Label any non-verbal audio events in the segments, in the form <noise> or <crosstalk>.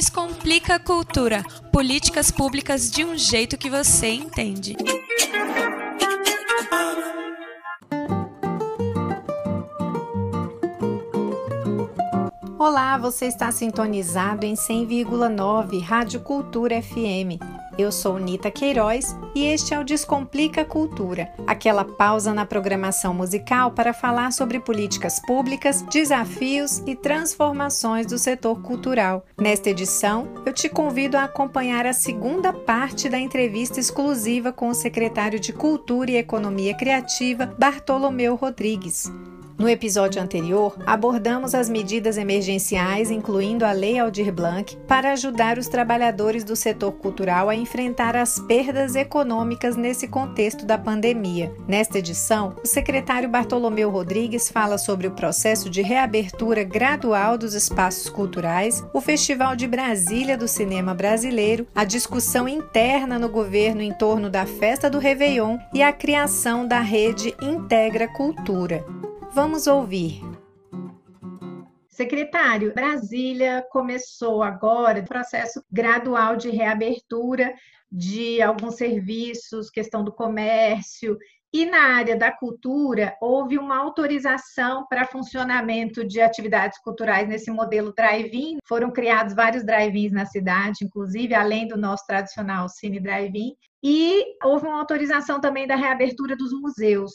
Descomplica a Cultura. Políticas públicas de um jeito que você entende. Olá, você está sintonizado em 100,9 Rádio Cultura FM. Eu sou Nita Queiroz e este é o Descomplica Cultura, aquela pausa na programação musical para falar sobre políticas públicas, desafios e transformações do setor cultural. Nesta edição, eu te convido a acompanhar a segunda parte da entrevista exclusiva com o secretário de Cultura e Economia Criativa, Bartolomeu Rodrigues. No episódio anterior, abordamos as medidas emergenciais, incluindo a Lei Aldir Blanc, para ajudar os trabalhadores do setor cultural a enfrentar as perdas econômicas nesse contexto da pandemia. Nesta edição, o secretário Bartolomeu Rodrigues fala sobre o processo de reabertura gradual dos espaços culturais, o Festival de Brasília do Cinema Brasileiro, a discussão interna no governo em torno da festa do Réveillon e a criação da rede Integra Cultura. Vamos ouvir. Secretário, Brasília começou agora o processo gradual de reabertura de alguns serviços, questão do comércio, e na área da cultura, houve uma autorização para funcionamento de atividades culturais nesse modelo drive-in. Foram criados vários drive-ins na cidade, inclusive, além do nosso tradicional Cine Drive-in. E houve uma autorização também da reabertura dos museus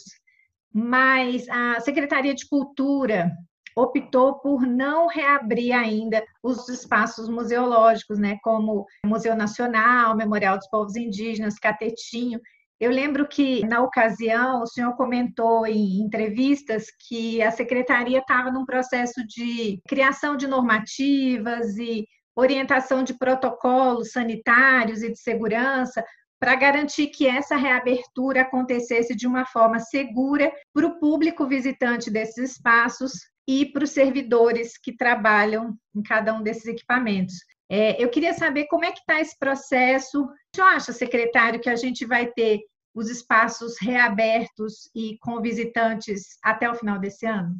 mas a Secretaria de Cultura optou por não reabrir ainda os espaços museológicos, né, como Museu Nacional, Memorial dos Povos Indígenas, Catetinho. Eu lembro que, na ocasião, o senhor comentou em entrevistas que a secretaria estava num processo de criação de normativas e orientação de protocolos sanitários e de segurança para garantir que essa reabertura acontecesse de uma forma segura para o público visitante desses espaços e para os servidores que trabalham em cada um desses equipamentos. É, eu queria saber como é que está esse processo. O senhor acha, secretário, que a gente vai ter os espaços reabertos e com visitantes até o final desse ano?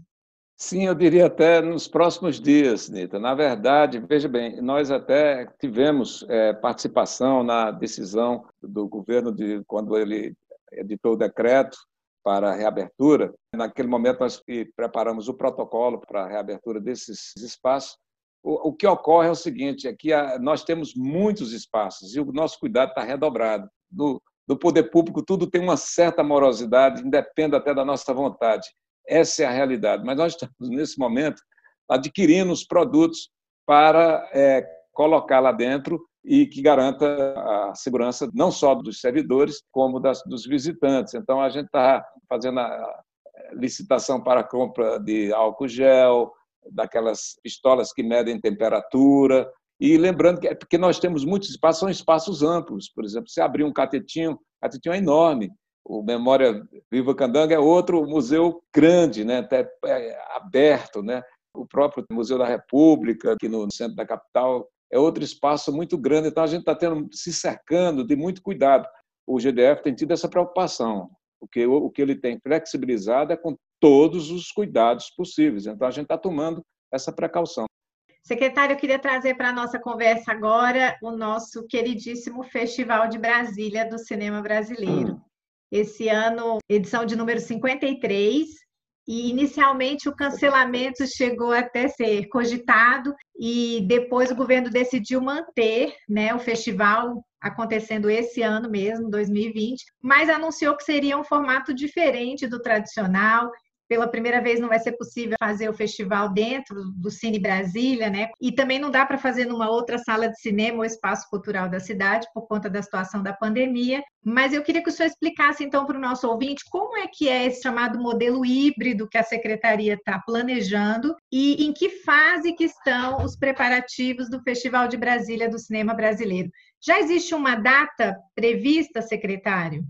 Sim, eu diria até nos próximos dias, Nita. Na verdade, veja bem, nós até tivemos é, participação na decisão do governo de quando ele editou o decreto para a reabertura. Naquele momento, nós preparamos o protocolo para a reabertura desses espaços. O, o que ocorre é o seguinte: é que a, nós temos muitos espaços e o nosso cuidado está redobrado. Do, do poder público, tudo tem uma certa morosidade, independe até da nossa vontade. Essa é a realidade. Mas nós estamos, nesse momento, adquirindo os produtos para é, colocar lá dentro e que garanta a segurança não só dos servidores, como das, dos visitantes. Então, a gente está fazendo a licitação para a compra de álcool gel, daquelas pistolas que medem temperatura. E lembrando que, é porque nós temos muitos espaços, são espaços amplos. Por exemplo, se abrir um catetinho, catetinho é enorme. O Memória Viva Candanga é outro museu grande, né? Até é, aberto. Né? O próprio Museu da República, aqui no centro da capital, é outro espaço muito grande. Então, a gente está tendo, se cercando de muito cuidado. O GDF tem tido essa preocupação, porque o que ele tem flexibilizado é com todos os cuidados possíveis. Então, a gente está tomando essa precaução. Secretário, eu queria trazer para a nossa conversa agora o nosso queridíssimo Festival de Brasília do Cinema Brasileiro. Hum. Esse ano, edição de número 53, e inicialmente o cancelamento chegou até ser cogitado e depois o governo decidiu manter, né, o festival acontecendo esse ano mesmo, 2020, mas anunciou que seria um formato diferente do tradicional, pela primeira vez não vai ser possível fazer o festival dentro do Cine Brasília, né? E também não dá para fazer numa outra sala de cinema ou espaço cultural da cidade por conta da situação da pandemia. Mas eu queria que o senhor explicasse então para o nosso ouvinte como é que é esse chamado modelo híbrido que a secretaria está planejando e em que fase que estão os preparativos do Festival de Brasília do Cinema Brasileiro. Já existe uma data prevista, secretário?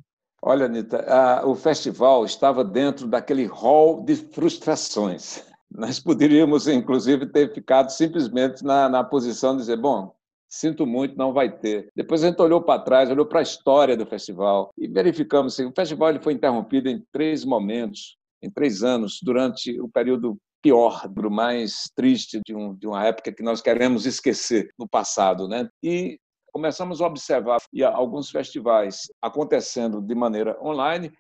Olha, Anitta, a, o festival estava dentro daquele hall de frustrações. Nós poderíamos, inclusive, ter ficado simplesmente na, na posição de dizer: bom, sinto muito, não vai ter. Depois a gente olhou para trás, olhou para a história do festival e verificamos que assim, o festival ele foi interrompido em três momentos, em três anos, durante o período pior, do mais triste de, um, de uma época que nós queremos esquecer no passado, né? E começamos a observar alguns festivais acontecendo de maneira online.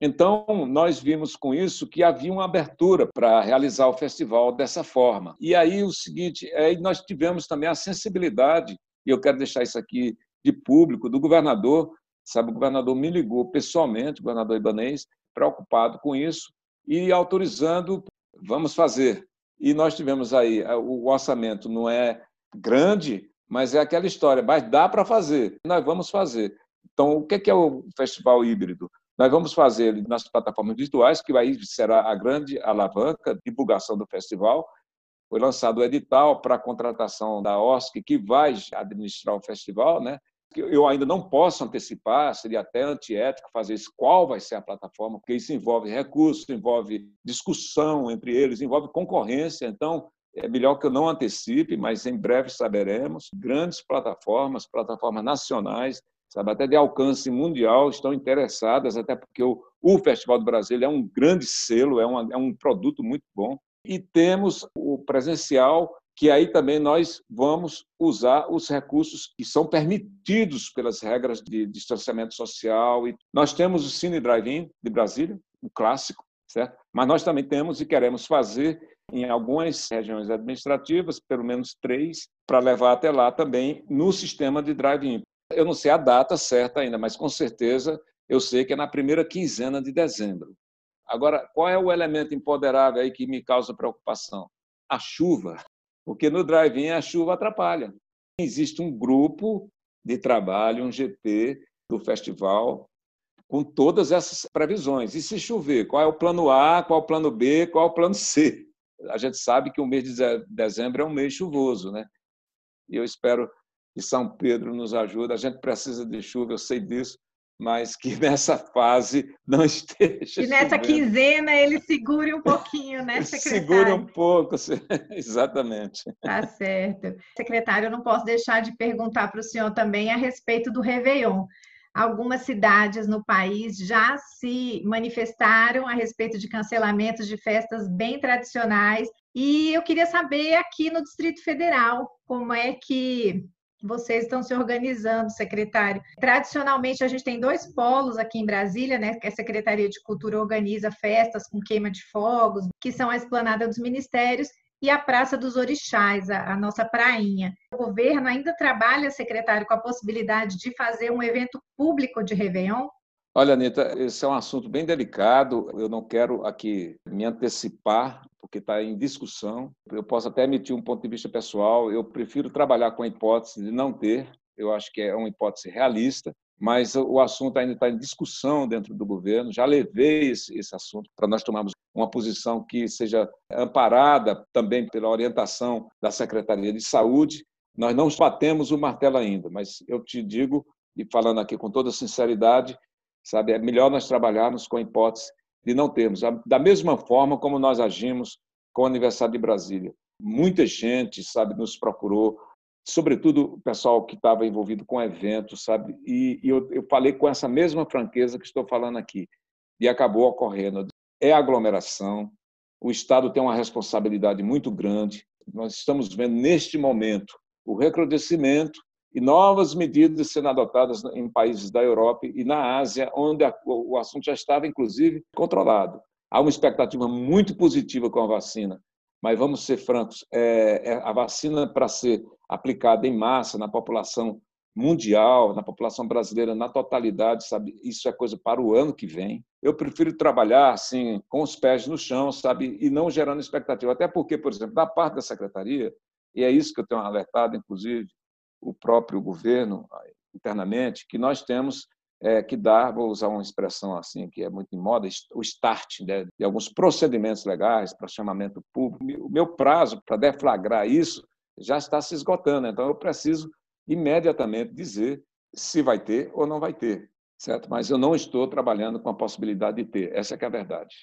Então, nós vimos com isso que havia uma abertura para realizar o festival dessa forma. E aí, o seguinte, aí nós tivemos também a sensibilidade, e eu quero deixar isso aqui de público, do governador, sabe, o governador me ligou pessoalmente, o governador Ibanês, preocupado com isso, e autorizando vamos fazer. E nós tivemos aí, eh, o orçamento não é grande, mas é aquela história, mas dá para fazer, nós vamos fazer. Então, o que é o festival híbrido? Nós vamos fazer ele nas plataformas virtuais, que aí será a grande alavanca de divulgação do festival. Foi lançado o edital para a contratação da OSC, que vai administrar o festival, né? eu ainda não posso antecipar, seria até antiético fazer isso, qual vai ser a plataforma, porque isso envolve recursos, envolve discussão entre eles, envolve concorrência, então é melhor que eu não antecipe, mas em breve saberemos. Grandes plataformas, plataformas nacionais, sabe, até de alcance mundial, estão interessadas, até porque o, o Festival do Brasil é um grande selo, é, uma, é um produto muito bom. E temos o presencial que aí também nós vamos usar os recursos que são permitidos pelas regras de distanciamento social. E nós temos o Cine Drive-In de Brasília, o clássico, certo? Mas nós também temos e queremos fazer em algumas regiões administrativas, pelo menos três, para levar até lá também no sistema de drive-in. Eu não sei a data certa ainda, mas com certeza eu sei que é na primeira quinzena de dezembro. Agora, qual é o elemento empoderável aí que me causa preocupação? A chuva porque no drive-in a chuva atrapalha. Existe um grupo de trabalho, um GT do festival, com todas essas previsões. E se chover, qual é o plano A, qual é o plano B, qual é o plano C? A gente sabe que o mês de dezembro é um mês chuvoso, né? E eu espero que São Pedro nos ajude. A gente precisa de chuva, eu sei disso, mas que <laughs> nessa fase não esteja. Que nessa quinzena ele segure um pouquinho, né, <laughs> secretário? Segure um pouco, <laughs> exatamente. Tá certo. Secretário, eu não posso deixar de perguntar para o senhor também a respeito do Réveillon. Algumas cidades no país já se manifestaram a respeito de cancelamentos de festas bem tradicionais. E eu queria saber aqui no Distrito Federal como é que vocês estão se organizando, secretário. Tradicionalmente, a gente tem dois polos aqui em Brasília, né? Que a Secretaria de Cultura organiza festas com queima de fogos, que são a esplanada dos ministérios, e a Praça dos Orixás, a, a, nossa prainha. O governo ainda trabalha, secretário, com a possibilidade de fazer um evento público de Réveillon? Olha, Anitta, esse é um assunto bem delicado. Eu não quero aqui me antecipar porque está em discussão. Eu posso até emitir um ponto de vista pessoal. Eu prefiro trabalhar com a hipótese de não ter. Eu acho que é uma hipótese realista, mas o assunto ainda está em discussão dentro do governo. Já levei esse, assunto para nós tomarmos uma posição que seja amparada também pela orientação da Secretaria de Saúde. Nós não batemos o martelo ainda, mas eu te digo, e falando aqui com toda sinceridade, sabe, é melhor nós trabalharmos com a hipótese de não termos. Da mesma forma como nós agimos com o aniversário de Brasília. Muita gente, sabe, nos procurou, sobretudo o pessoal que estava envolvido com eventos, sabe? E, e eu, eu falei com essa mesma franqueza que estou falando aqui. E acabou ocorrendo. É aglomeração, o Estado tem uma responsabilidade muito grande. Nós estamos vendo neste momento o recrudescimento e novas medidas sendo adotadas em países da Europa e na Ásia, onde o assunto já estava, inclusive, controlado. Há uma expectativa muito positiva com a vacina, mas vamos ser francos: é, é a vacina para ser aplicada em massa na população mundial, na população brasileira na totalidade, sabe? Isso é coisa para o ano que vem. Eu prefiro trabalhar assim com os pés no chão, sabe, e não gerando expectativa. Até porque, por exemplo, da parte da secretaria, e é isso que eu tenho alertado, inclusive, o próprio governo internamente, que nós temos é, que dar, vou usar uma expressão assim que é muito em moda, o start né, de alguns procedimentos legais para chamamento público. O meu prazo para deflagrar isso já está se esgotando, então eu preciso imediatamente dizer se vai ter ou não vai ter, certo? Mas eu não estou trabalhando com a possibilidade de ter, essa é que é a verdade.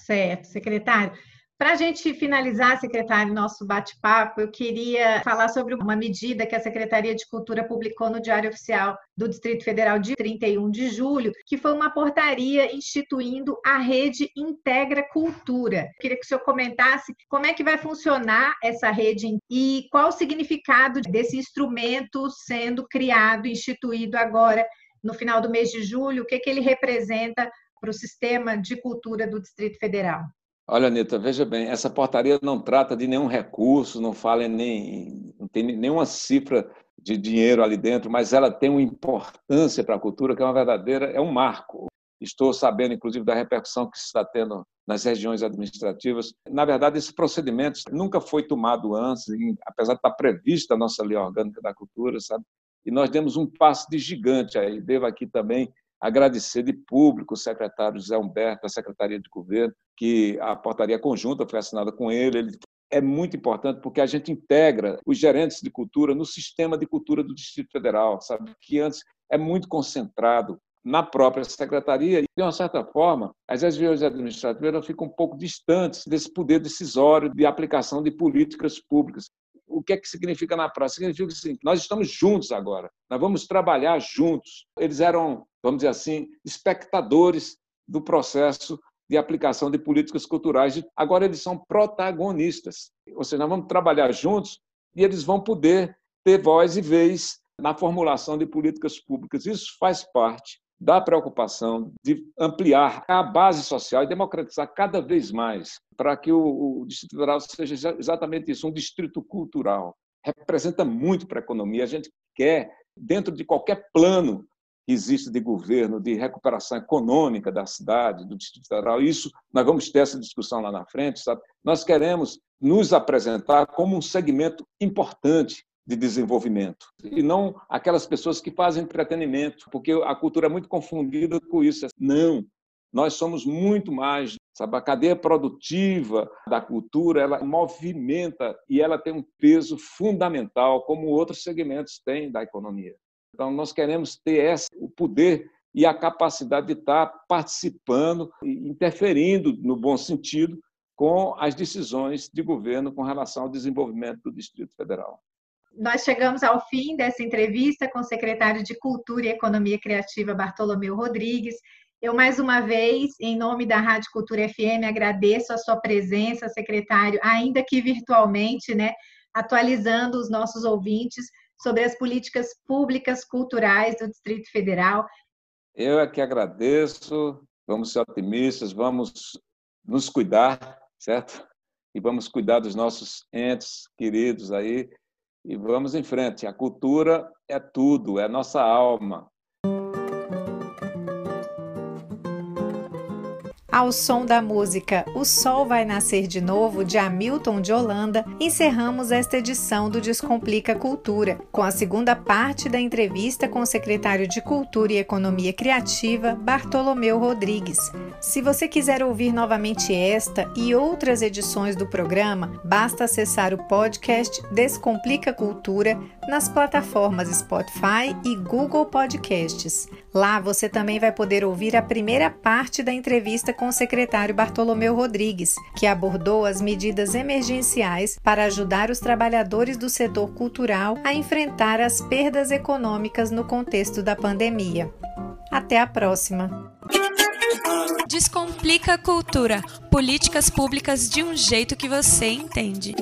Certo, secretário. Para a gente finalizar, secretário, nosso bate-papo, eu queria falar sobre uma medida que a Secretaria de Cultura publicou no Diário Oficial do Distrito Federal de 31 de julho, que foi uma portaria instituindo a rede Integra Cultura. Eu queria que o senhor comentasse como é que vai funcionar essa rede e qual o significado desse instrumento sendo criado, instituído agora no final do mês de julho, o que, que ele representa para o sistema de cultura do Distrito Federal. Olha, Anitta, veja bem, essa portaria não trata de nenhum recurso, não fala nem, não tem nenhuma cifra de dinheiro ali dentro, mas ela tem uma importância para a cultura que é uma verdadeira, é um marco. Estou sabendo, inclusive, da repercussão que está tendo nas regiões administrativas. Na verdade, esse procedimento nunca foi tomado antes, apesar de estar prevista a nossa lei orgânica da cultura, sabe? E nós demos um passo de gigante aí. Devo aqui também agradecer de público o secretário José Humberto, da Secretaria de Governo, que a portaria conjunta foi assinada com ele. ele é muito importante porque a gente integra os gerentes de cultura no sistema de cultura do Distrito Federal, sabe? Que antes é muito concentrado na própria secretaria e, de uma certa forma, as regiões administrativas ficam um pouco distantes desse poder decisório de aplicação de políticas públicas. O que é que significa na prática? Significa assim, nós estamos juntos agora, nós vamos trabalhar juntos. Eles eram vamos dizer assim, espectadores do processo de aplicação de políticas culturais. Agora eles são protagonistas. Ou seja, nós vamos trabalhar juntos e eles vão poder ter voz e vez na formulação de políticas públicas. Isso faz parte da preocupação de ampliar a base social e democratizar cada vez mais para que o, Distrito Federal seja exatamente isso, um distrito cultural. Representa muito para a economia. A gente quer, dentro de qualquer plano existe de governo, de recuperação econômica da cidade, do Distrito Federal. Isso, nós vamos ter essa discussão lá na frente, sabe? Nós queremos nos apresentar como um segmento importante de desenvolvimento e não aquelas pessoas que fazem entretenimento, porque a cultura é muito confundida com isso. Não, nós somos muito mais, sabe? A cadeia produtiva da cultura, ela movimenta e ela tem um peso fundamental, como outros segmentos têm da economia. Então, nós queremos ter esse, o poder e a capacidade de estar participando e interferindo, no bom sentido, com as decisões de governo com relação ao desenvolvimento do Distrito Federal. Nós chegamos ao fim dessa entrevista com o secretário de Cultura e Economia Criativa, Bartolomeu Rodrigues. Eu, mais uma vez, em nome da Rádio Cultura FM, agradeço a sua presença, secretário, ainda que virtualmente, né, atualizando os nossos ouvintes sobre as políticas públicas culturais do Distrito Federal. Eu é que agradeço, vamos ser otimistas, vamos nos cuidar, certo? E vamos cuidar dos nossos entes queridos aí e vamos em frente. A cultura é tudo, é nossa alma, Ao som da música O Sol Vai Nascer de Novo, de Hamilton de Holanda, encerramos esta edição do Descomplica Cultura, com a segunda parte da entrevista com o secretário de Cultura e Economia Criativa, Bartolomeu Rodrigues. Se você quiser ouvir novamente esta e outras edições do programa, basta acessar o podcast Descomplica Cultura nas plataformas Spotify e Google Podcasts. Lá você também vai poder ouvir a primeira parte da entrevista com o secretário Bartolomeu Rodrigues, que abordou as medidas emergenciais para ajudar os trabalhadores do setor cultural a enfrentar as perdas econômicas no contexto da pandemia. Até a próxima! Descomplica a cultura. Políticas públicas de um jeito que você entende.